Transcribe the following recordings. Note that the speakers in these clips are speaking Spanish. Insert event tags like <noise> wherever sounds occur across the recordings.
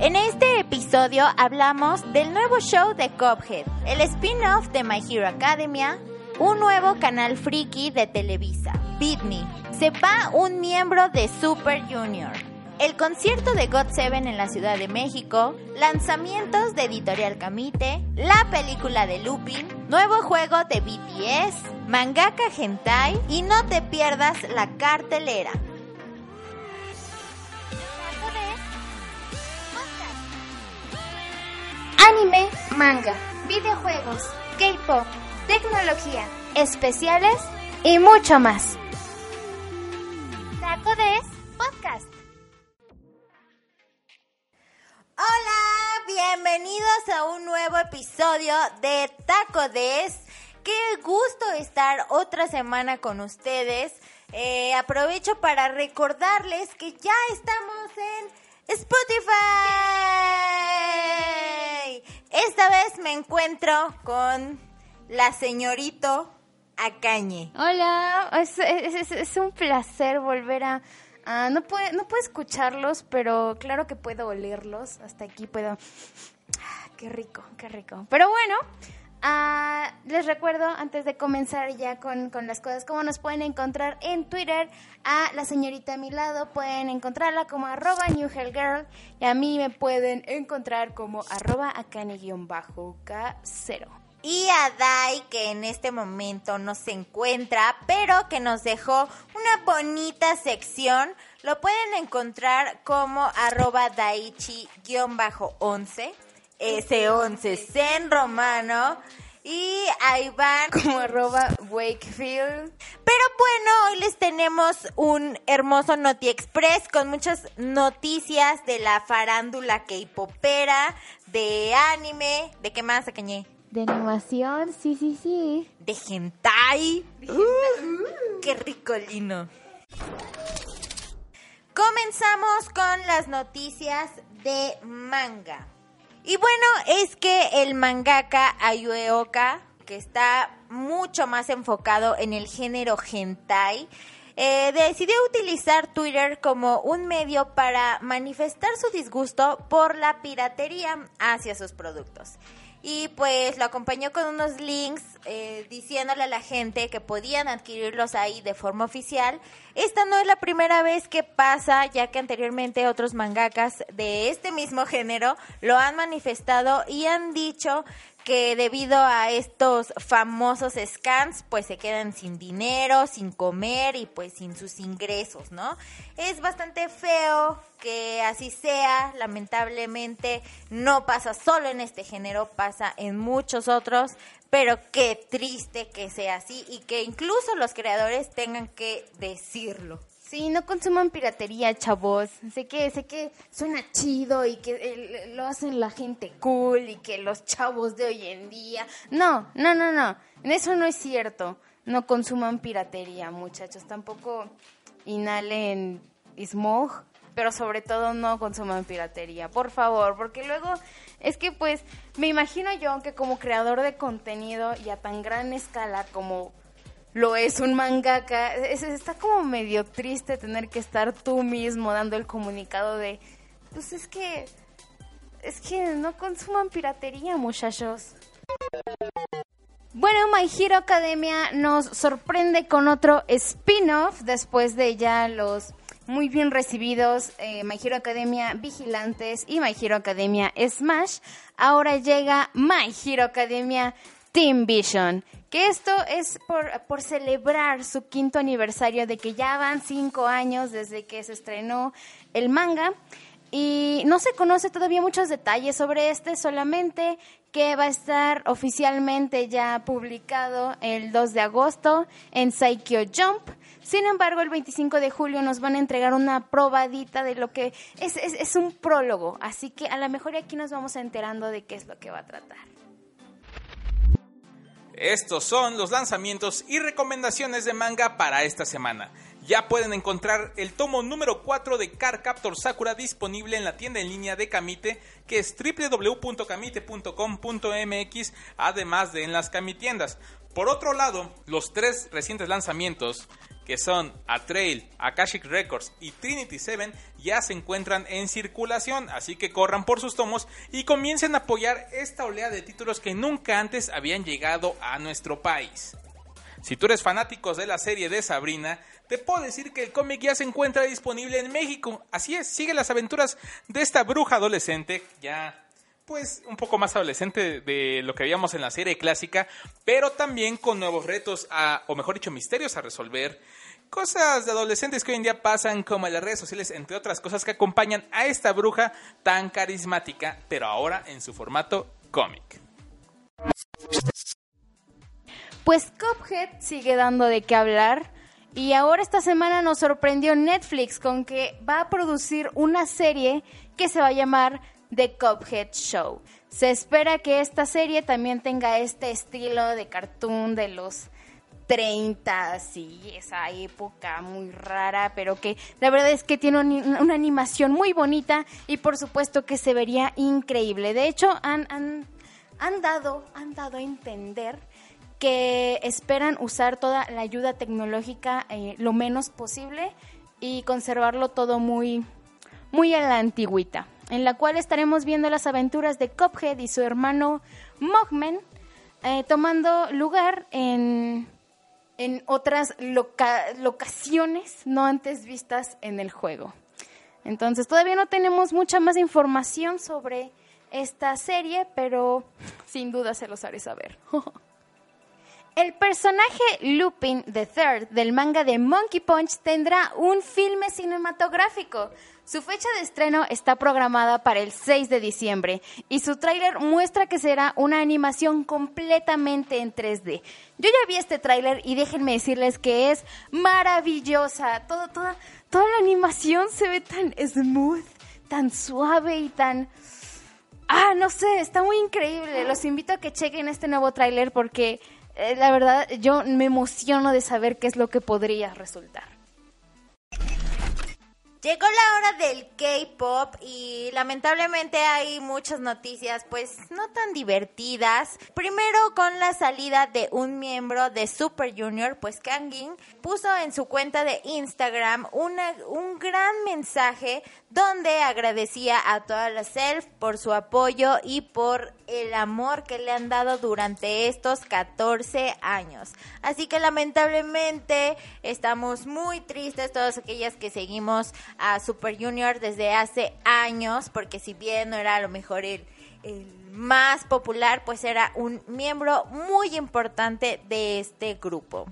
En este episodio hablamos del nuevo show de Cuphead, el spin-off de My Hero Academia, un nuevo canal friki de Televisa, Bitney, se va un miembro de Super Junior, el concierto de God Seven en la Ciudad de México, lanzamientos de Editorial Camite, la película de Lupin, nuevo juego de BTS, mangaka hentai y no te pierdas la cartelera. Anime, manga, videojuegos, K-pop, tecnología, especiales y mucho más. Taco Des Podcast. Hola, bienvenidos a un nuevo episodio de Taco Des. Qué gusto estar otra semana con ustedes. Eh, aprovecho para recordarles que ya estamos en Spotify. Esta vez me encuentro con la señorito Acañe. Hola, es, un placer volver a... a- no, puedo, no puedo escucharlos, pero claro que puedo olerlos. Hasta aquí puedo... Ah, qué rico, qué rico. Pero bueno, ah, les recuerdo antes de comenzar ya con, con las cosas, cómo nos pueden encontrar en Twitter. A la señorita a mi lado pueden encontrarla como arroba newhellgirl y a mí me pueden encontrar como arroba akane-k0. Y a Dai, que en este momento no se encuentra, pero que nos dejó una bonita sección. Lo pueden encontrar como arroba daichi-11, S11 en romano. Y ahí van <laughs> como arroba Wakefield. Pero bueno, hoy les tenemos un hermoso Noti Express con muchas noticias de la farándula K-popera, de anime, ¿de qué más, Acañé? De animación, sí, sí, sí. De hentai. Uh, ¡Qué rico lino! Comenzamos con las noticias de manga. Y bueno, es que el mangaka Ayue Oka, que está mucho más enfocado en el género hentai, eh, decidió utilizar Twitter como un medio para manifestar su disgusto por la piratería hacia sus productos. Y pues lo acompañó con unos links eh, diciéndole a la gente que podían adquirirlos ahí de forma oficial. Esta no es la primera vez que pasa, ya que anteriormente otros mangakas de este mismo género lo han manifestado y han dicho que debido a estos famosos scans, pues se quedan sin dinero, sin comer y pues sin sus ingresos, ¿no? Es bastante feo que así sea, lamentablemente no pasa solo en este género, pasa en muchos otros, pero qué triste que sea así y que incluso los creadores tengan que decirlo. Sí, no consuman piratería, chavos. Sé que, sé que suena chido y que eh, lo hacen la gente cool y que los chavos de hoy en día. No, no, no, no. Eso no es cierto. No consuman piratería, muchachos. Tampoco inhalen smog, pero sobre todo no consuman piratería, por favor, porque luego es que pues me imagino yo que como creador de contenido y a tan gran escala como lo es un mangaka, es- está como medio triste tener que estar tú mismo dando el comunicado de, pues es que, es que no consuman piratería, muchachos. Bueno, My Hero Academia nos sorprende con otro spin-off después de ya los muy bien recibidos eh, My Hero Academia Vigilantes y My Hero Academia Smash. Ahora llega My Hero Academia Team Vision. Que esto es por, por celebrar su quinto aniversario de que ya van cinco años desde que se estrenó el manga. Y no se conoce todavía muchos detalles sobre este, solamente que va a estar oficialmente ya publicado el 2 de agosto en Saikyo Jump. Sin embargo, el 25 de julio nos van a entregar una probadita de lo que es, es, es un prólogo, así que a lo mejor aquí nos vamos enterando de qué es lo que va a tratar. Estos son los lanzamientos y recomendaciones de manga para esta semana. Ya pueden encontrar el tomo número 4 de Car Captor Sakura disponible en la tienda en línea de Kamite, que es www.kamite.com.mx, además de en las Kamitiendas. Por otro lado, los tres recientes lanzamientos que son Atrail, Akashic Records y Trinity Seven, ya se encuentran en circulación, así que corran por sus tomos y comiencen a apoyar esta oleada de títulos que nunca antes habían llegado a nuestro país. Si tú eres fanático de la serie de Sabrina, te puedo decir que el cómic ya se encuentra disponible en México. Así es, sigue las aventuras de esta bruja adolescente, ya pues un poco más adolescente de lo que veíamos en la serie clásica, pero también con nuevos retos, o mejor dicho, misterios a resolver. Cosas de adolescentes que hoy en día pasan como en las redes sociales, entre otras cosas que acompañan a esta bruja tan carismática, pero ahora en su formato cómic. Pues Cuphead sigue dando de qué hablar. Y ahora esta semana nos sorprendió Netflix con que va a producir una serie que se va a llamar The Cuphead Show. Se espera que esta serie también tenga este estilo de cartoon de los 30 y esa época muy rara, pero que la verdad es que tiene una animación muy bonita y por supuesto que se vería increíble. De hecho, han, han, han, dado, han dado a entender que esperan usar toda la ayuda tecnológica eh, lo menos posible y conservarlo todo muy, muy a la antigüita en la cual estaremos viendo las aventuras de Cophead y su hermano Mogman eh, tomando lugar en, en otras locaciones no antes vistas en el juego. Entonces todavía no tenemos mucha más información sobre esta serie, pero sin duda se los haré saber. <laughs> El personaje Lupin the Third del manga de Monkey Punch tendrá un filme cinematográfico. Su fecha de estreno está programada para el 6 de diciembre y su tráiler muestra que será una animación completamente en 3D. Yo ya vi este tráiler y déjenme decirles que es maravillosa. toda, toda la animación se ve tan smooth, tan suave y tan... Ah, no sé, está muy increíble. Los invito a que chequen este nuevo tráiler porque eh, la verdad yo me emociono de saber qué es lo que podría resultar. Llegó la hora del K-pop y lamentablemente hay muchas noticias pues no tan divertidas. Primero con la salida de un miembro de Super Junior, pues Kangin puso en su cuenta de Instagram una, un gran mensaje donde agradecía a todas las self por su apoyo y por el amor que le han dado durante estos 14 años. Así que lamentablemente estamos muy tristes todas aquellas que seguimos a Super Junior desde hace años, porque si bien no era a lo mejor el, más popular, pues era un miembro muy importante de este grupo.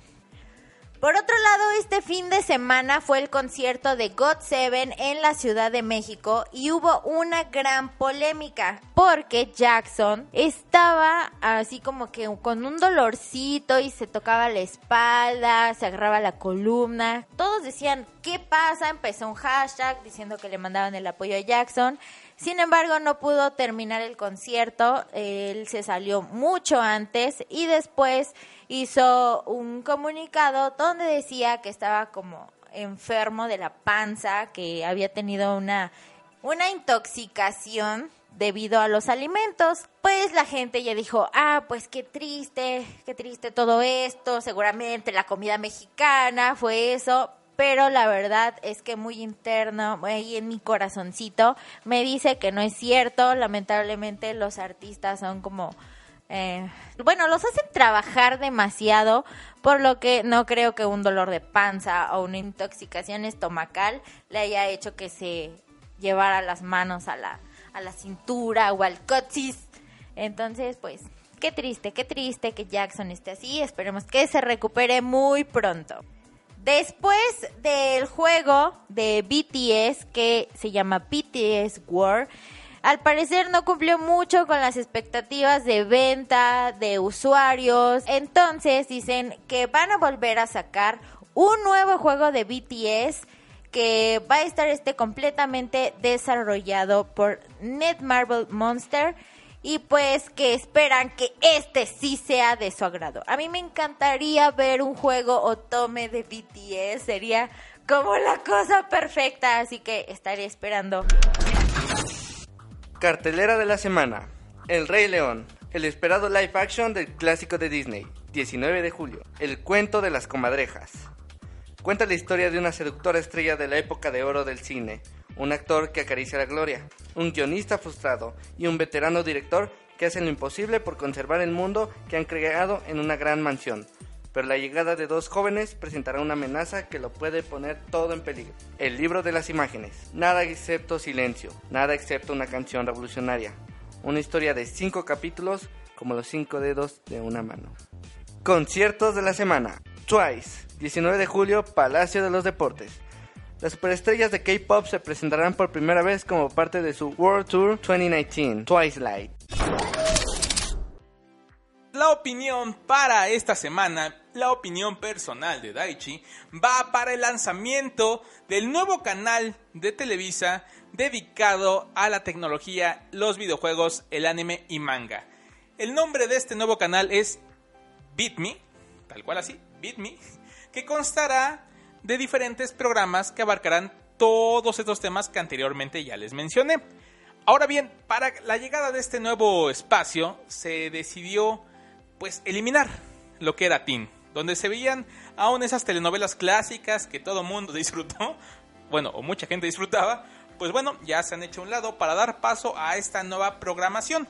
Por otro lado, este fin de semana fue el concierto de God Seven en la Ciudad de México y hubo una gran polémica porque Jackson estaba así como que con un dolorcito y se tocaba la espalda, se agarraba la columna. Todos decían, ¿qué pasa? Empezó un hashtag diciendo que le mandaban el apoyo a Jackson. Sin embargo, no pudo terminar el concierto. Él se salió mucho antes y después hizo un comunicado donde decía que estaba como enfermo de la panza, que había tenido una, una intoxicación debido a los alimentos. Pues la gente ya dijo, ah, pues qué triste, qué triste todo esto, seguramente la comida mexicana fue eso, pero la verdad es que muy interno, ahí en mi corazoncito, me dice que no es cierto, lamentablemente los artistas son como eh, bueno, los hacen trabajar demasiado, por lo que no creo que un dolor de panza o una intoxicación estomacal le haya hecho que se llevara las manos a la, a la cintura o al coxis. Entonces, pues, qué triste, qué triste que Jackson esté así. Esperemos que se recupere muy pronto. Después del juego de BTS que se llama BTS War, al parecer no cumplió mucho con las expectativas de venta, de usuarios. Entonces dicen que van a volver a sacar un nuevo juego de BTS que va a estar este completamente desarrollado por Netmarble Monster y pues que esperan que este sí sea de su agrado. A mí me encantaría ver un juego otome de BTS, sería como la cosa perfecta, así que estaré esperando. Cartelera de la semana. El Rey León. El esperado live action del clásico de Disney. 19 de julio. El cuento de las comadrejas. Cuenta la historia de una seductora estrella de la época de oro del cine, un actor que acaricia la gloria, un guionista frustrado y un veterano director que hacen lo imposible por conservar el mundo que han creado en una gran mansión. Pero la llegada de dos jóvenes presentará una amenaza que lo puede poner todo en peligro. El libro de las imágenes. Nada excepto silencio, nada excepto una canción revolucionaria. Una historia de cinco capítulos como los cinco dedos de una mano. Conciertos de la semana. Twice, 19 de julio, Palacio de los Deportes. Las superestrellas de K-pop se presentarán por primera vez como parte de su World Tour 2019, Twice Light. La opinión para esta semana, la opinión personal de Daichi, va para el lanzamiento del nuevo canal de Televisa dedicado a la tecnología, los videojuegos, el anime y manga. El nombre de este nuevo canal es BitMe, tal cual así, BitMe, que constará de diferentes programas que abarcarán todos estos temas que anteriormente ya les mencioné. Ahora bien, para la llegada de este nuevo espacio se decidió pues eliminar lo que era Teen, donde se veían aún esas telenovelas clásicas que todo mundo <laughs> disfrutó, bueno, o mucha gente disfrutaba, pues bueno, ya se han hecho a un lado para dar paso a esta nueva programación.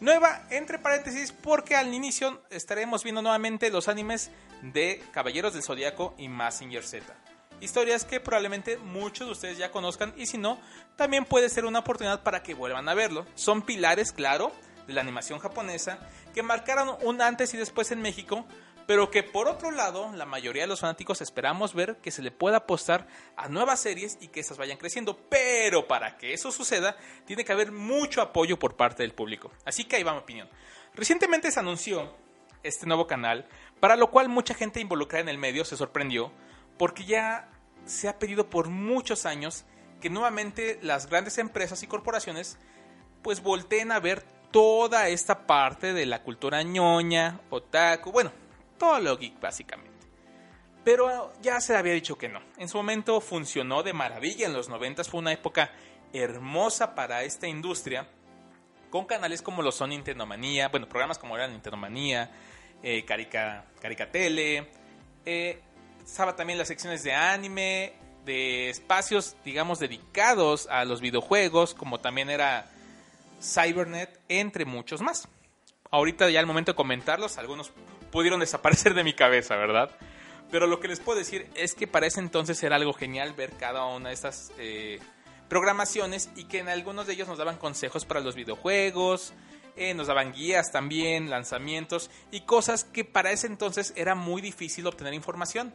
Nueva, entre paréntesis, porque al inicio estaremos viendo nuevamente los animes de Caballeros del Zodiaco y Massinger Z. Historias que probablemente muchos de ustedes ya conozcan y si no, también puede ser una oportunidad para que vuelvan a verlo. Son pilares, claro, de la animación japonesa que marcaron un antes y después en México, pero que por otro lado la mayoría de los fanáticos esperamos ver que se le pueda apostar a nuevas series y que esas vayan creciendo, pero para que eso suceda tiene que haber mucho apoyo por parte del público. Así que ahí va mi opinión. Recientemente se anunció este nuevo canal, para lo cual mucha gente involucrada en el medio se sorprendió, porque ya se ha pedido por muchos años que nuevamente las grandes empresas y corporaciones pues volteen a ver toda esta parte de la cultura ñoña, otaku, bueno, todo lo geek básicamente. Pero ya se había dicho que no. En su momento funcionó de maravilla, en los 90 fue una época hermosa para esta industria, con canales como lo son Nintendo Manía, bueno, programas como eran Nintendo Manía, eh, Carica, Caricatele, eh, estaba también las secciones de anime, de espacios, digamos, dedicados a los videojuegos, como también era Cybernet, entre muchos más. Ahorita ya al momento de comentarlos, algunos pudieron <laughs> desaparecer de mi cabeza, ¿verdad? Pero lo que les puedo decir es que para ese entonces era algo genial ver cada una de estas eh, programaciones y que en algunos de ellos nos daban consejos para los videojuegos, eh, nos daban guías también, lanzamientos y cosas que para ese entonces era muy difícil obtener información.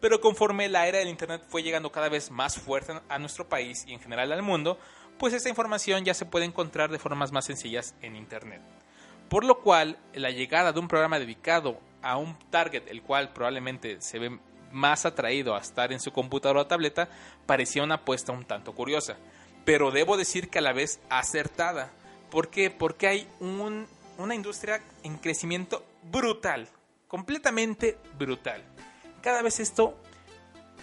Pero conforme la era del Internet fue llegando cada vez más fuerte a nuestro país y en general al mundo, pues esta información ya se puede encontrar de formas más sencillas en Internet. Por lo cual, la llegada de un programa dedicado a un target, el cual probablemente se ve más atraído a estar en su computadora o tableta, parecía una apuesta un tanto curiosa. Pero debo decir que a la vez acertada. ¿Por qué? Porque hay una industria en crecimiento brutal, completamente brutal. Cada vez esto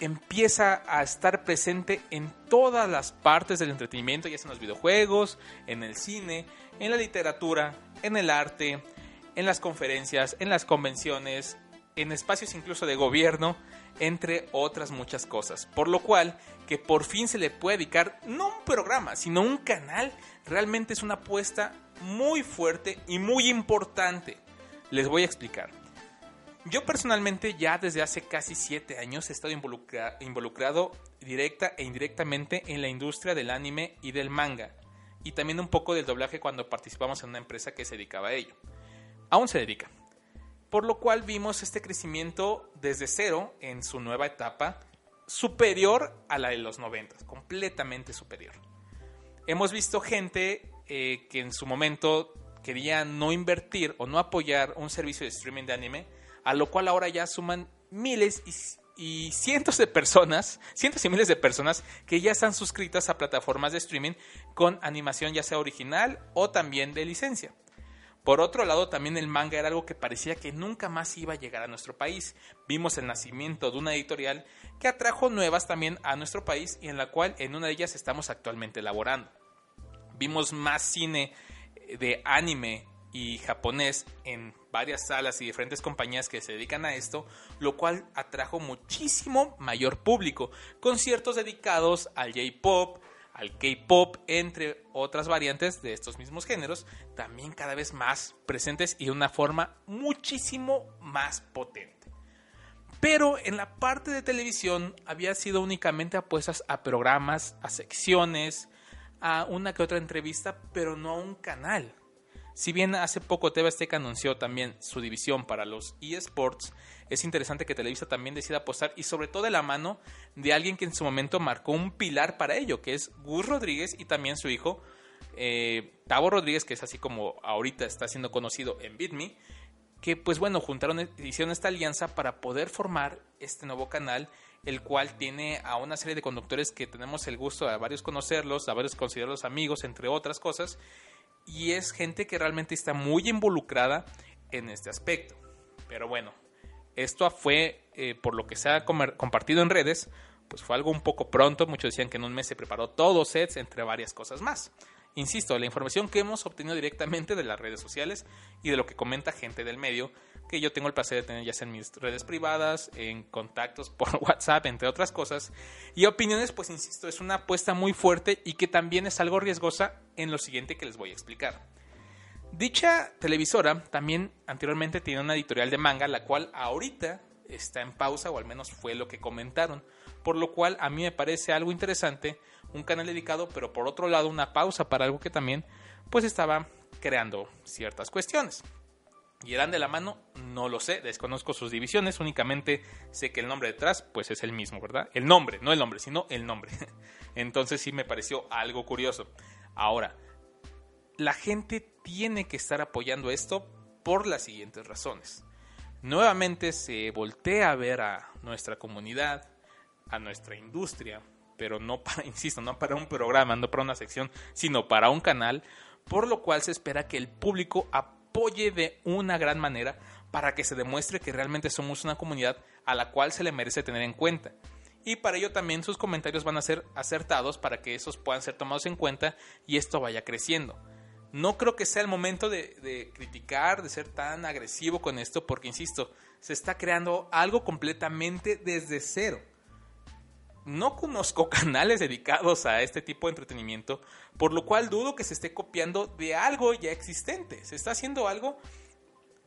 empieza a estar presente en todas las partes del entretenimiento, ya sea en los videojuegos, en el cine, en la literatura, en el arte, en las conferencias, en las convenciones, en espacios incluso de gobierno, entre otras muchas cosas. Por lo cual, que por fin se le puede dedicar no un programa, sino un canal, realmente es una apuesta muy fuerte y muy importante. Les voy a explicar. Yo personalmente ya desde hace casi 7 años he estado involucrado directa e indirectamente en la industria del anime y del manga, y también un poco del doblaje cuando participamos en una empresa que se dedicaba a ello. Aún se dedica. Por lo cual vimos este crecimiento desde cero en su nueva etapa, superior a la de los 90, completamente superior. Hemos visto gente eh, que en su momento quería no invertir o no apoyar un servicio de streaming de anime, a lo cual ahora ya suman miles y, cientos de personas, cientos y miles de personas que ya están suscritas a plataformas de streaming con animación ya sea original o también de licencia. Por otro lado, también el manga era algo que parecía que nunca más iba a llegar a nuestro país. Vimos el nacimiento de una editorial que atrajo nuevas también a nuestro país y en la cual en una de ellas estamos actualmente elaborando. Vimos más cine de anime y japonés en varias salas y diferentes compañías que se dedican a esto, lo cual atrajo muchísimo mayor público, conciertos dedicados al J-pop, al K-pop, entre otras variantes de estos mismos géneros, también cada vez más presentes y de una forma muchísimo más potente. Pero en la parte de televisión había sido únicamente apuestas a programas, a secciones, a una que otra entrevista, pero no a un canal. Si bien hace poco TV Azteca anunció también su división para los eSports, es interesante que Televisa también decida apostar y sobre todo de la mano de alguien que en su momento marcó un pilar para ello, que es Gus Rodríguez y también su hijo eh, Tavo Rodríguez, que es así como ahorita está siendo conocido en BitMe, que pues bueno, juntaron, hicieron esta alianza para poder formar este nuevo canal, el cual tiene a una serie de conductores que tenemos el gusto de varios conocerlos, a varios considerarlos amigos, entre otras cosas, y es gente que realmente está muy involucrada en este aspecto. Pero bueno, esto fue, eh, por lo que se ha compartido en redes, pues fue algo un poco pronto. Muchos decían que en un mes se preparó todo sets, entre varias cosas más. Insisto, la información que hemos obtenido directamente de las redes sociales y de lo que comenta gente del medio, que yo tengo el placer de tener ya sea en mis redes privadas, en contactos <laughs> por WhatsApp, entre otras cosas. Y opiniones, pues insisto, es una apuesta muy fuerte y que también es algo riesgosa en lo siguiente que les voy a explicar. Dicha televisora también anteriormente tenía una editorial de manga, la cual ahorita está en pausa, o al menos fue lo que comentaron, por lo cual a mí me parece algo interesante un canal dedicado, pero por otro lado una pausa para algo que también pues estaba creando ciertas cuestiones. ¿Y eran de la mano? No lo sé, desconozco sus divisiones, únicamente sé que el nombre detrás pues es el mismo, ¿verdad? El nombre, no el nombre, sino el nombre. <laughs> Entonces sí me pareció algo curioso. Ahora, la gente tiene que estar apoyando esto por las siguientes razones. Nuevamente se voltea a ver a nuestra comunidad, a nuestra industria, pero no para, <laughs> insisto, no para un programa, no para una sección, sino para un canal, por lo cual se espera que el público apoye de una gran manera para que se demuestre que realmente somos una comunidad a la cual se le merece tener en cuenta. Y para ello también sus comentarios van a ser acertados para que esos puedan ser tomados en cuenta y esto vaya creciendo. No creo que sea el momento de, de criticar, de ser tan agresivo con esto, porque insisto, se está creando algo completamente desde cero no conozco <laughs> canales dedicados a este tipo de entretenimiento, por lo cual dudo que se esté copiando de algo ya existente. Se está haciendo algo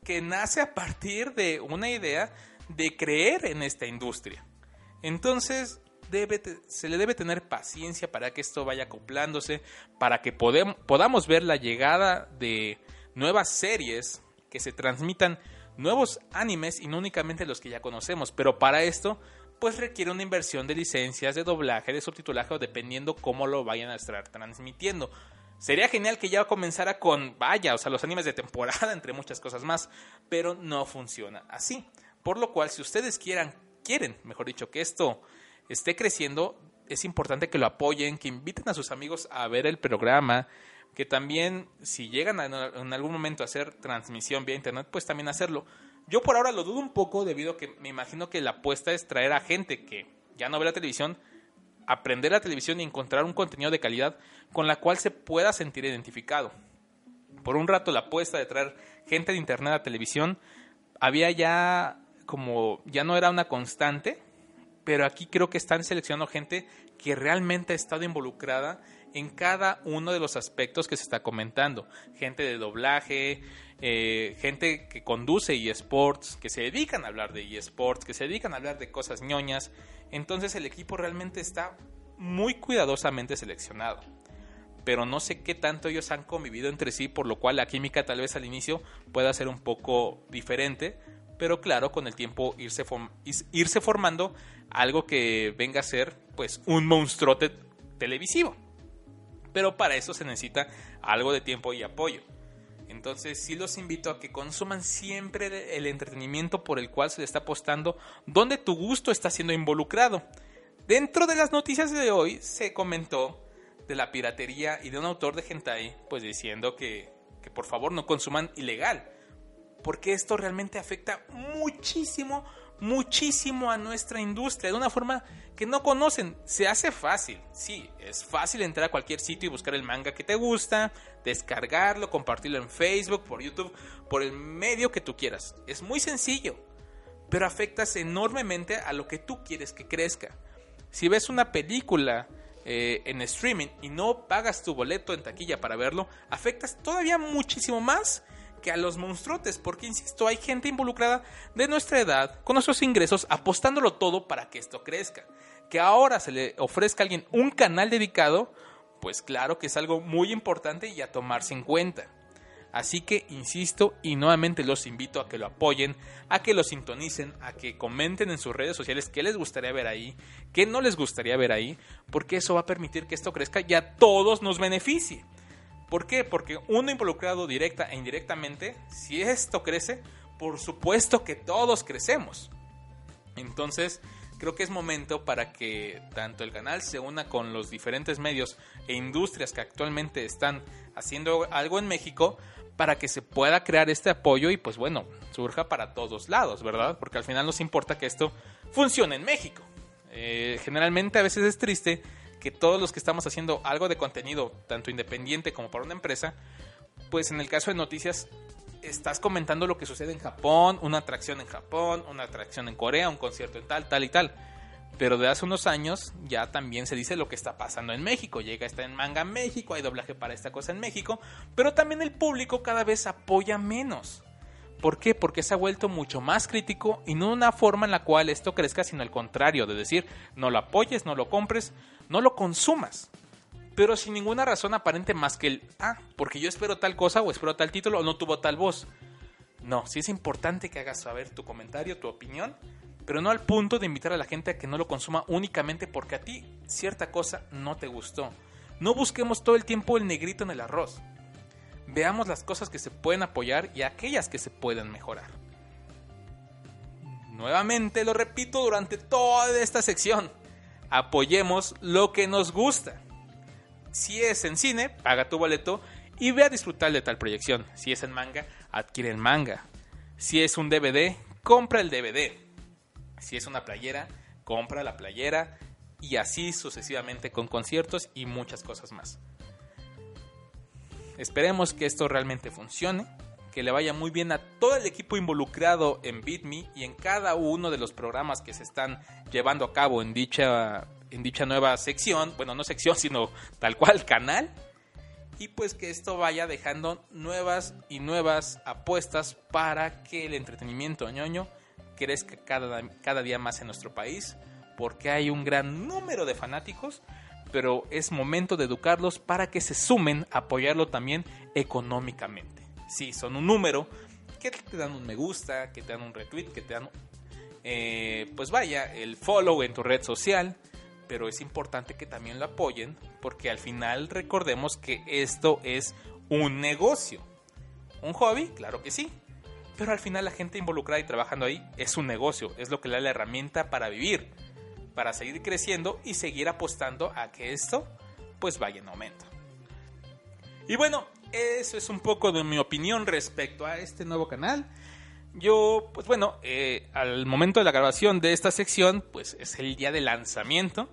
que nace a partir de una idea de creer en esta industria. Entonces, se le debe tener paciencia para que esto vaya acoplándose, para que podamos ver la llegada de nuevas series que se transmitan nuevos animes y no únicamente los que ya conocemos, pero para esto pues requiere una inversión de licencias, de doblaje, de subtitulaje o dependiendo cómo lo vayan a estar transmitiendo. Sería genial que ya comenzara con, vaya, o sea, los animes de temporada, <laughs> entre muchas cosas más, pero no funciona así. Por lo cual, si ustedes quieran, quieren, mejor dicho, que esto esté creciendo, es importante que lo apoyen, que inviten a sus amigos a ver el programa, que también si llegan en algún momento a hacer transmisión vía internet, pues también hacerlo. Yo por ahora lo dudo un poco debido a que me imagino que la apuesta es traer a gente que ya no ve la televisión, aprender la televisión y encontrar un contenido de calidad con la cual se pueda sentir identificado. Por un rato la apuesta de traer gente de internet a televisión había ya como ya no era una constante, pero aquí creo que están seleccionando gente que realmente ha estado involucrada en cada uno de los aspectos que se está comentando. Gente de doblaje, eh, gente que conduce eSports, que se dedican a hablar de eSports, que se dedican a hablar de cosas ñoñas. Entonces el equipo realmente está muy cuidadosamente seleccionado. Pero no sé qué tanto ellos han convivido entre sí, por lo cual la química tal vez al inicio pueda ser un poco diferente. Pero claro, con el tiempo irse, irse formando algo que venga a ser pues un monstruote televisivo. Pero para eso se necesita algo de tiempo y apoyo. Entonces sí los invito a que consuman siempre el entretenimiento por el cual se le está apostando, donde tu gusto está siendo involucrado. Dentro de las noticias de hoy se comentó de la piratería y de un autor de hentai, pues diciendo que, que por favor no consuman ilegal, porque esto realmente afecta muchísimo, muchísimo a nuestra industria de una forma que no conocen. Se hace fácil, sí, es fácil entrar a cualquier sitio y buscar el manga que te gusta, descargarlo, compartirlo en Facebook, por YouTube, por el medio que tú quieras. Es muy sencillo, pero afectas enormemente a lo que tú quieres que crezca. Si ves una película eh, en streaming y no pagas tu boleto en taquilla para verlo, afectas todavía muchísimo más que a los monstruotes, porque insisto, hay gente involucrada de nuestra edad, con nuestros ingresos, apostándolo todo para que esto crezca. Que ahora se le ofrezca a alguien un canal dedicado, pues claro que es algo muy importante y a tomarse en cuenta. Así que insisto y nuevamente los invito a que lo apoyen, a que lo sintonicen, a que comenten en sus redes sociales qué les gustaría ver ahí, qué no les gustaría ver ahí, porque eso va a permitir que esto crezca y a todos nos beneficie. ¿Por qué? Porque uno involucrado directa e indirectamente, si esto crece, por supuesto que todos crecemos. Entonces, creo que es momento para que tanto el canal se una con los diferentes medios e industrias que actualmente están haciendo algo en México para que se pueda crear este apoyo y pues bueno, surja para todos lados, ¿verdad? Porque al final nos importa que esto funcione en México. Eh, generalmente a veces es triste que todos los que estamos haciendo algo de contenido, tanto independiente como para una empresa, pues en el caso de noticias estás comentando lo que sucede en Japón, una atracción en Japón, una atracción en Corea, un concierto en tal, tal y tal. Pero de hace unos años ya también se dice lo que está pasando en México. Llega está en manga México, hay doblaje para esta cosa en México, pero también el público cada vez apoya menos. ¿Por qué? Porque se ha vuelto mucho más crítico y no una forma en la cual esto crezca, sino al contrario, de decir, no lo apoyes, no lo compres, no lo consumas. Pero sin ninguna razón aparente más que el, ah, porque yo espero tal cosa o espero tal título o no tuvo tal voz. No, sí es importante que hagas saber tu comentario, tu opinión, pero no al punto de invitar a la gente a que no lo consuma únicamente porque a ti cierta cosa no te gustó. No busquemos todo el tiempo el negrito en el arroz. Veamos las cosas que se pueden apoyar y aquellas que se pueden mejorar. Nuevamente lo repito durante toda esta sección. Apoyemos lo que nos gusta. Si es en cine, paga tu boleto y ve a disfrutar de tal proyección. Si es en manga, adquiere el manga. Si es un DVD, compra el DVD. Si es una playera, compra la playera y así sucesivamente con conciertos y muchas cosas más. Esperemos que esto realmente funcione, que le vaya muy bien a todo el equipo involucrado en BitMe y en cada uno de los programas que se están llevando a cabo en dicha, en dicha nueva sección, bueno, no sección, <laughs> sino tal cual canal. Y pues que esto vaya dejando nuevas y nuevas apuestas para que el entretenimiento ñoño crezca cada, cada día más en nuestro país, porque hay un gran número de fanáticos, pero es momento de educarlos para que se sumen a apoyarlo también económicamente. Sí, son un número que te dan un me gusta, que te dan un retweet, que te dan, eh, pues vaya, el follow en tu red social, pero es importante que también lo apoyen, porque al final recordemos que esto es un negocio. ¿Un hobby? Claro que sí, pero al final la gente involucrada y trabajando ahí es un negocio, es lo que le da la herramienta para vivir, para seguir creciendo y seguir apostando a que esto pues vaya en aumento. Y bueno, eso es un poco de mi opinión respecto a este nuevo canal. Yo, pues bueno, eh, al momento de la grabación de esta sección, pues es el día de lanzamiento.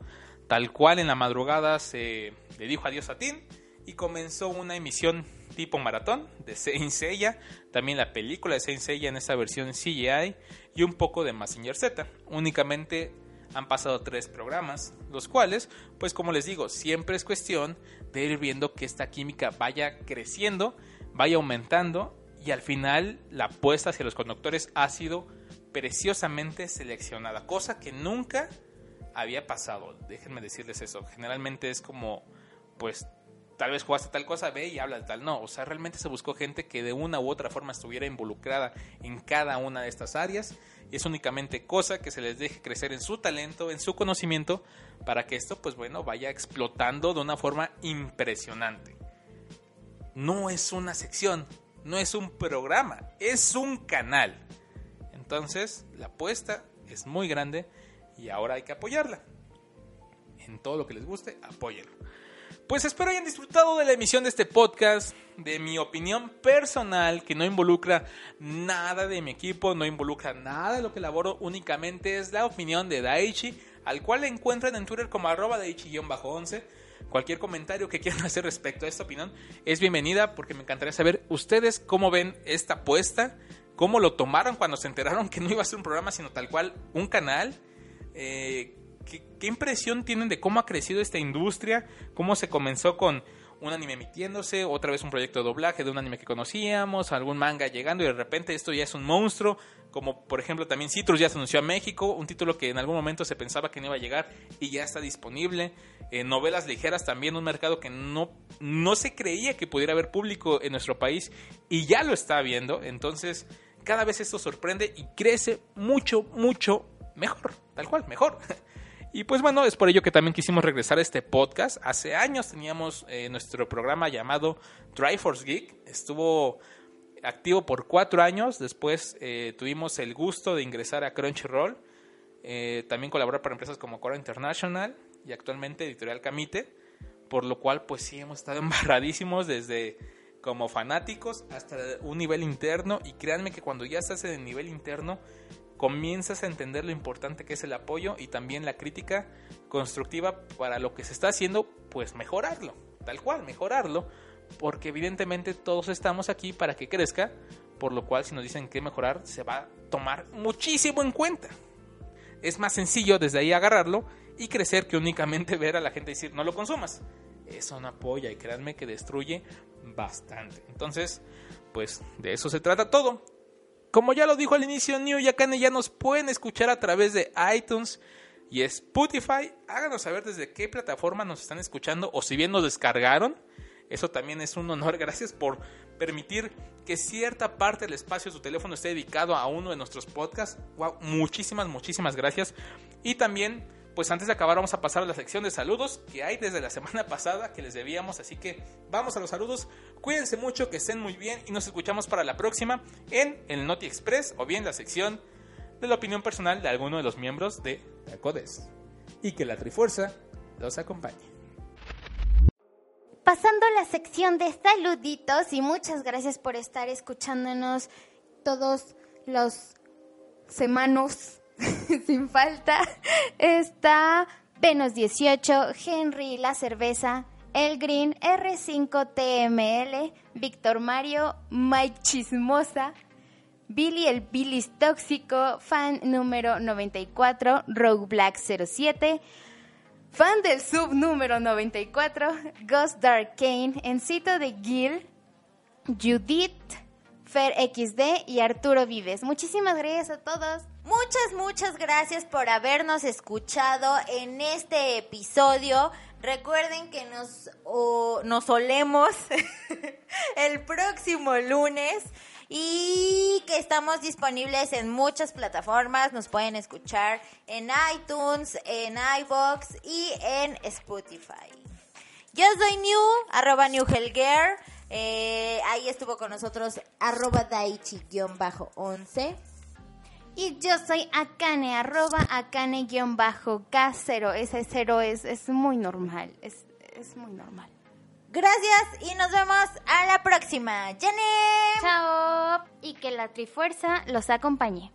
Tal cual en la madrugada se le dijo adiós a Tim y comenzó una emisión tipo maratón de Saint Seiya, también la película de Saint Seiya en esa versión CGI y un poco de Massinger Z. Únicamente han pasado tres programas, los cuales, pues como les digo, siempre es cuestión de ir viendo que esta química vaya creciendo, vaya aumentando y al final la apuesta hacia los conductores ha sido preciosamente seleccionada, cosa que nunca había pasado. Déjenme decirles eso. Generalmente es como, pues tal vez jugaste tal cosa, ve y habla de tal. No, o sea, realmente se buscó gente que de una u otra forma estuviera involucrada en cada una de estas áreas. Y es únicamente cosa que se les deje crecer en su talento, en su conocimiento, para que esto, pues bueno, vaya explotando de una forma impresionante. No es una sección, no es un programa, es un canal. Entonces, la apuesta es muy grande y ahora hay que apoyarla. En todo lo que les guste, apóyenlo. Pues espero hayan disfrutado de la emisión de este podcast, de mi opinión personal, que no involucra nada de mi equipo, no involucra nada de lo que elaboro, únicamente es la opinión de Daichi, al cual le encuentran en Twitter como arroba Daichi-11. Cualquier comentario que quieran <laughs> hacer respecto a esta opinión es bienvenida porque me encantaría saber ustedes cómo ven esta apuesta, cómo lo tomaron cuando se enteraron que no iba a ser un programa, sino tal cual un canal. Eh, ¿qué, impresión tienen de cómo ha crecido esta industria? ¿Cómo se comenzó con un anime emitiéndose, otra vez un proyecto de doblaje de un anime que conocíamos, algún manga llegando y de repente esto ya es un monstruo, como por ejemplo también Citrus ya se anunció a México, un título que en algún momento se pensaba que no iba a llegar y ya está disponible, eh, novelas ligeras también, un mercado que no, no se creía que pudiera haber público en nuestro país y ya lo está viendo, entonces cada vez esto sorprende y crece mucho, mucho mejor, tal cual, mejor. <laughs> Y pues bueno, es por ello que también quisimos regresar a este podcast. Hace años teníamos eh, nuestro programa llamado Triforce Geek. Estuvo activo por cuatro años. Después eh, tuvimos el gusto de ingresar a Crunchyroll. Eh, también colaborar para empresas como Cora International y actualmente Editorial Camite. Por lo cual, pues sí, hemos estado <laughs> embarradísimos desde como fanáticos hasta un nivel interno. Y créanme que cuando ya estás en el nivel interno, comienzas a entender lo importante que es el apoyo y también la crítica constructiva para lo que se está haciendo, pues mejorarlo, tal cual, mejorarlo, porque evidentemente todos estamos aquí para que crezca, por lo cual si nos dicen que mejorar, se va a tomar muchísimo en cuenta. Es más sencillo desde ahí agarrarlo y crecer que únicamente <laughs> ver a la gente decir no lo consumas. Eso no apoya y créanme que destruye bastante. Entonces, pues de eso se trata todo. Como ya lo dijo al inicio, New Yakane ya nos pueden escuchar a través de iTunes y Spotify. Háganos saber desde qué plataforma nos están escuchando o si bien nos descargaron. Eso también es un honor. <laughs> Gracias por permitir que cierta parte del espacio de su teléfono esté dedicado a uno de nuestros podcasts. Wow, muchísimas, muchísimas gracias. Y también pues antes de acabar vamos a pasar a la sección de saludos que hay desde la semana <laughs> pasada que les debíamos, así que vamos a los saludos, cuídense mucho, que estén muy bien y nos escuchamos para la próxima en el Noti Express o bien la sección de la opinión personal de alguno de los miembros de Tacodes. Y que la Trifuerza los acompañe. Pasando a la sección de saluditos y muchas gracias por estar escuchándonos todos los semanos <laughs> sin falta, está Venus 18, Henry La Cerveza, El Green, R5TML, Víctor Mario, Mike Chismosa, Billy el Billis Tóxico, fan número 94, Rogue Black 07, fan del sub número 94, Ghost Dark Kane, Encito de Gil, Judith, Fer XD y Arturo Vives. Muchísimas gracias a todos. Muchas, muchas gracias por habernos escuchado en este episodio. Recuerden que nos, nos olemos <laughs> el próximo lunes y que estamos disponibles en muchas plataformas. Nos pueden escuchar en iTunes, en iVoox y en Spotify. Yo soy New, arroba New eh, ahí estuvo con nosotros arroba Daichi-11. Y yo soy Akane, arroba Akane-K0. Ese cero es, es muy normal, es, es muy normal. Gracias y nos vemos a la próxima. ¡Janet! Chao. Y que la Trifuerza los acompañe.